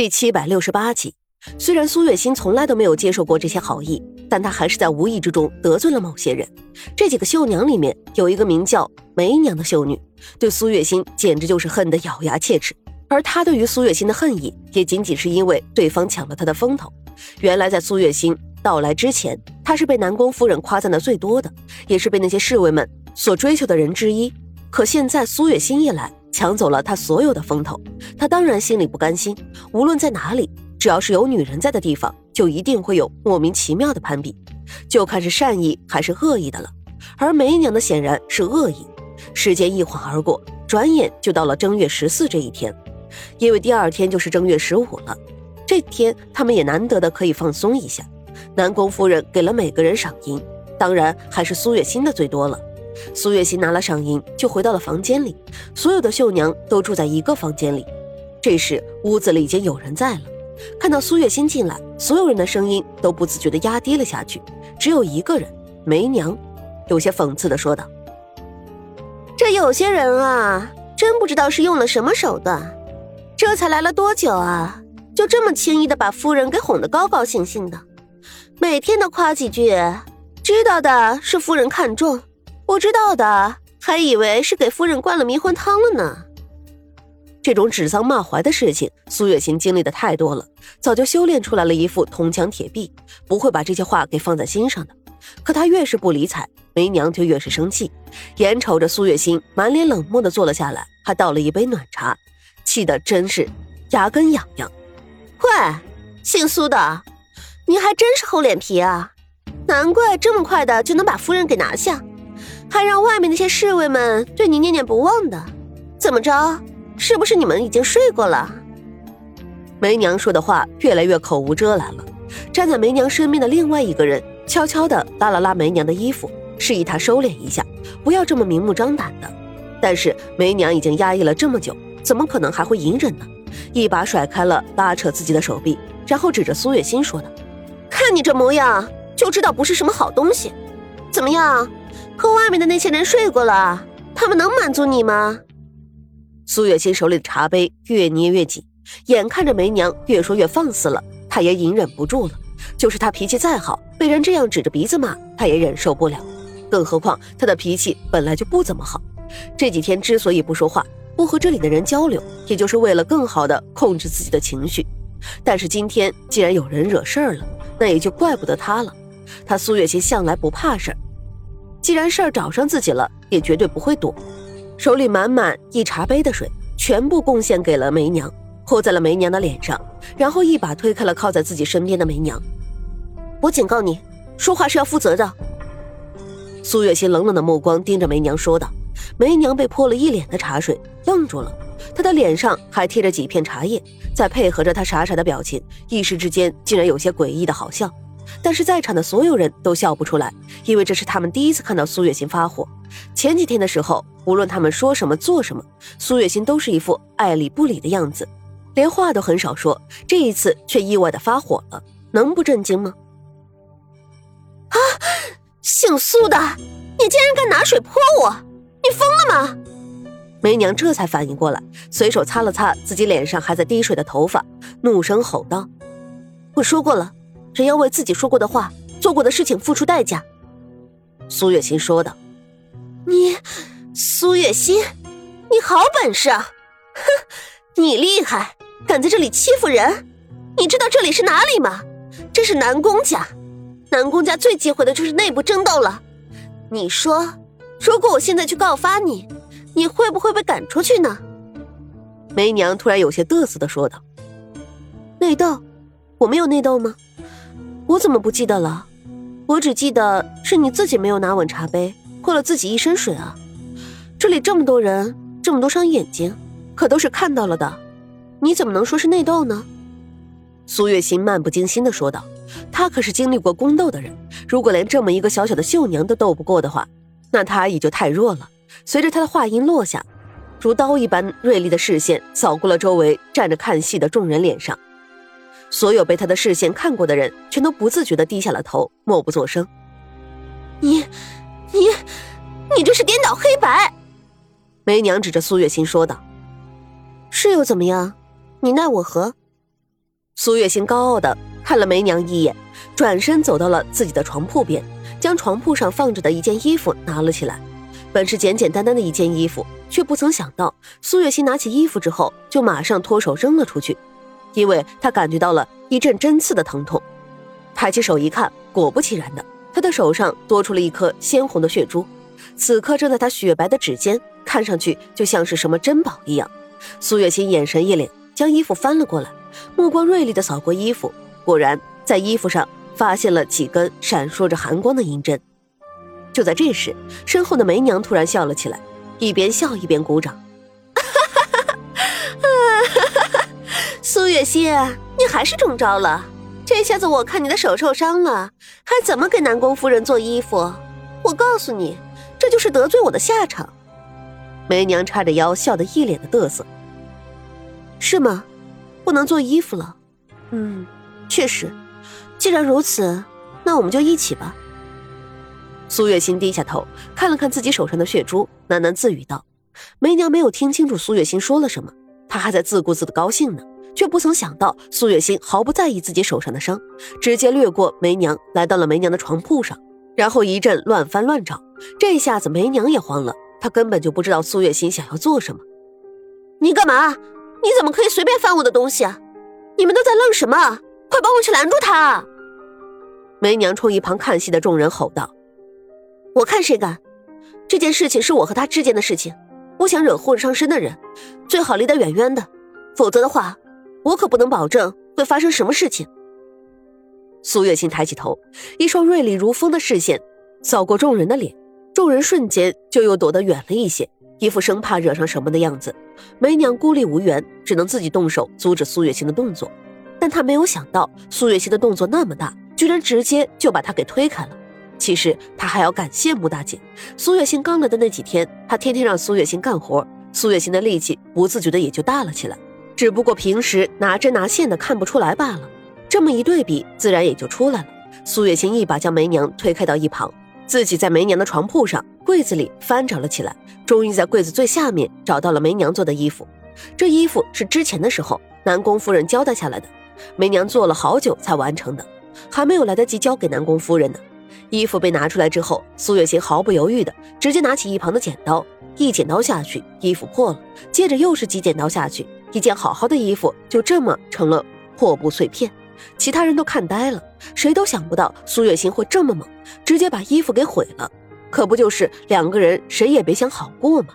第七百六十八集，虽然苏月心从来都没有接受过这些好意，但她还是在无意之中得罪了某些人。这几个绣娘里面有一个名叫梅娘的绣女，对苏月心简直就是恨得咬牙切齿。而她对于苏月心的恨意，也仅仅是因为对方抢了她的风头。原来在苏月心到来之前，她是被南宫夫人夸赞的最多的，也是被那些侍卫们所追求的人之一。可现在苏月心一来，抢走了他所有的风头，他当然心里不甘心。无论在哪里，只要是有女人在的地方，就一定会有莫名其妙的攀比，就看是善意还是恶意的了。而梅娘的显然是恶意。时间一晃而过，转眼就到了正月十四这一天，因为第二天就是正月十五了。这天他们也难得的可以放松一下。南宫夫人给了每个人赏银，当然还是苏月心的最多了。苏月心拿了赏银，就回到了房间里。所有的绣娘都住在一个房间里。这时，屋子里已经有人在了。看到苏月心进来，所有人的声音都不自觉地压低了下去。只有一个人，梅娘，有些讽刺地说道：“这有些人啊，真不知道是用了什么手段，这才来了多久啊，就这么轻易的把夫人给哄得高高兴兴的，每天都夸几句，知道的是夫人看重。”不知道的还以为是给夫人灌了迷魂汤了呢。这种指桑骂槐的事情，苏月心经历的太多了，早就修炼出来了一副铜墙铁壁，不会把这些话给放在心上的。可她越是不理睬，梅娘就越是生气，眼瞅着苏月心满脸冷漠的坐了下来，还倒了一杯暖茶，气得真是牙根痒痒。喂，姓苏的，你还真是厚脸皮啊！难怪这么快的就能把夫人给拿下。还让外面那些侍卫们对你念念不忘的，怎么着？是不是你们已经睡过了？梅娘说的话越来越口无遮拦了。站在梅娘身边的另外一个人悄悄地拉了拉梅娘的衣服，示意她收敛一下，不要这么明目张胆的。但是梅娘已经压抑了这么久，怎么可能还会隐忍呢？一把甩开了拉扯自己的手臂，然后指着苏月心说道：“看你这模样，就知道不是什么好东西。怎么样？”和外面的那些人睡过了，他们能满足你吗？苏月心手里的茶杯越捏越紧，眼看着梅娘越说越放肆了，她也隐忍不住了。就是她脾气再好，被人这样指着鼻子骂，她也忍受不了。更何况她的脾气本来就不怎么好，这几天之所以不说话，不和这里的人交流，也就是为了更好的控制自己的情绪。但是今天既然有人惹事儿了，那也就怪不得她了。她苏月心向来不怕事儿。既然事儿找上自己了，也绝对不会躲。手里满满一茶杯的水，全部贡献给了梅娘，泼在了梅娘的脸上，然后一把推开了靠在自己身边的梅娘。我警告你，说话是要负责的。苏月心冷冷的目光盯着梅娘说道。梅娘被泼了一脸的茶水，愣住了，她的脸上还贴着几片茶叶，再配合着她傻傻的表情，一时之间竟然有些诡异的好笑。但是在场的所有人都笑不出来，因为这是他们第一次看到苏月心发火。前几天的时候，无论他们说什么做什么，苏月心都是一副爱理不理的样子，连话都很少说。这一次却意外的发火了，能不震惊吗？啊！姓苏的，你竟然敢拿水泼我！你疯了吗？梅娘这才反应过来，随手擦了擦自己脸上还在滴水的头发，怒声吼道：“我说过了。”人要为自己说过的话、做过的事情付出代价。”苏月心说道。“你，苏月心，你好本事啊！哼，你厉害，敢在这里欺负人？你知道这里是哪里吗？这是南宫家，南宫家最忌讳的就是内部争斗了。你说，如果我现在去告发你，你会不会被赶出去呢？”梅娘突然有些得瑟的说道。“内斗？我没有内斗吗？”我怎么不记得了？我只记得是你自己没有拿稳茶杯，泼了自己一身水啊！这里这么多人，这么多双眼睛，可都是看到了的，你怎么能说是内斗呢？苏月心漫不经心的说道：“她可是经历过宫斗的人，如果连这么一个小小的绣娘都斗不过的话，那她也就太弱了。”随着她的话音落下，如刀一般锐利的视线扫过了周围站着看戏的众人脸上。所有被他的视线看过的人，全都不自觉的低下了头，默不作声。你，你，你这是颠倒黑白！梅娘指着苏月心说道：“是又怎么样？你奈我何？苏月心高傲的看了梅娘一眼，转身走到了自己的床铺边，将床铺上放着的一件衣服拿了起来。本是简简单单的一件衣服，却不曾想到苏月心拿起衣服之后，就马上脱手扔了出去，因为他感觉到了一阵针刺的疼痛。抬起手一看，果不其然的，他的手上多出了一颗鲜红的血珠，此刻正在他雪白的指尖，看上去就像是什么珍宝一样。苏月心眼神一凛，将衣服翻了过来，目光锐利的扫过衣服，果然在衣服上发现了几根闪烁着寒光的银针。就在这时，身后的梅娘突然笑了起来，一边笑一边鼓掌。苏月心，你还是中招了。这下子我看你的手受伤了，还怎么给南宫夫人做衣服？我告诉你，这就是得罪我的下场。梅娘叉着腰，笑得一脸的得瑟。是吗？不能做衣服了？嗯，确实。既然如此，那我们就一起吧。苏月心低下头，看了看自己手上的血珠，喃喃自语道：“梅娘没有听清楚苏月心说了什么，她还在自顾自的高兴呢，却不曾想到苏月心毫不在意自己手上的伤，直接掠过梅娘，来到了梅娘的床铺上，然后一阵乱翻乱找。这下子梅娘也慌了，她根本就不知道苏月心想要做什么。你干嘛？你怎么可以随便翻我的东西啊？你们都在愣什么？快帮我去拦住他！梅娘冲一旁看戏的众人吼道。我看谁敢！这件事情是我和他之间的事情，不想惹祸上身的人，最好离得远远的，否则的话，我可不能保证会发生什么事情。苏月心抬起头，一双锐利如风的视线扫过众人的脸，众人瞬间就又躲得远了一些，一副生怕惹上什么的样子。梅娘孤立无援，只能自己动手阻止苏月心的动作，但她没有想到苏月心的动作那么大，居然直接就把她给推开了。其实他还要感谢穆大姐。苏月心刚来的那几天，他天天让苏月心干活，苏月心的力气不自觉的也就大了起来。只不过平时拿针拿线的看不出来罢了。这么一对比，自然也就出来了。苏月心一把将梅娘推开到一旁，自己在梅娘的床铺上、柜子里翻找了起来，终于在柜子最下面找到了梅娘做的衣服。这衣服是之前的时候南宫夫人交代下来的，梅娘做了好久才完成的，还没有来得及交给南宫夫人呢。衣服被拿出来之后，苏月心毫不犹豫的直接拿起一旁的剪刀，一剪刀下去，衣服破了。接着又是几剪刀下去，一件好好的衣服就这么成了破布碎片。其他人都看呆了，谁都想不到苏月心会这么猛，直接把衣服给毁了。可不就是两个人谁也别想好过吗？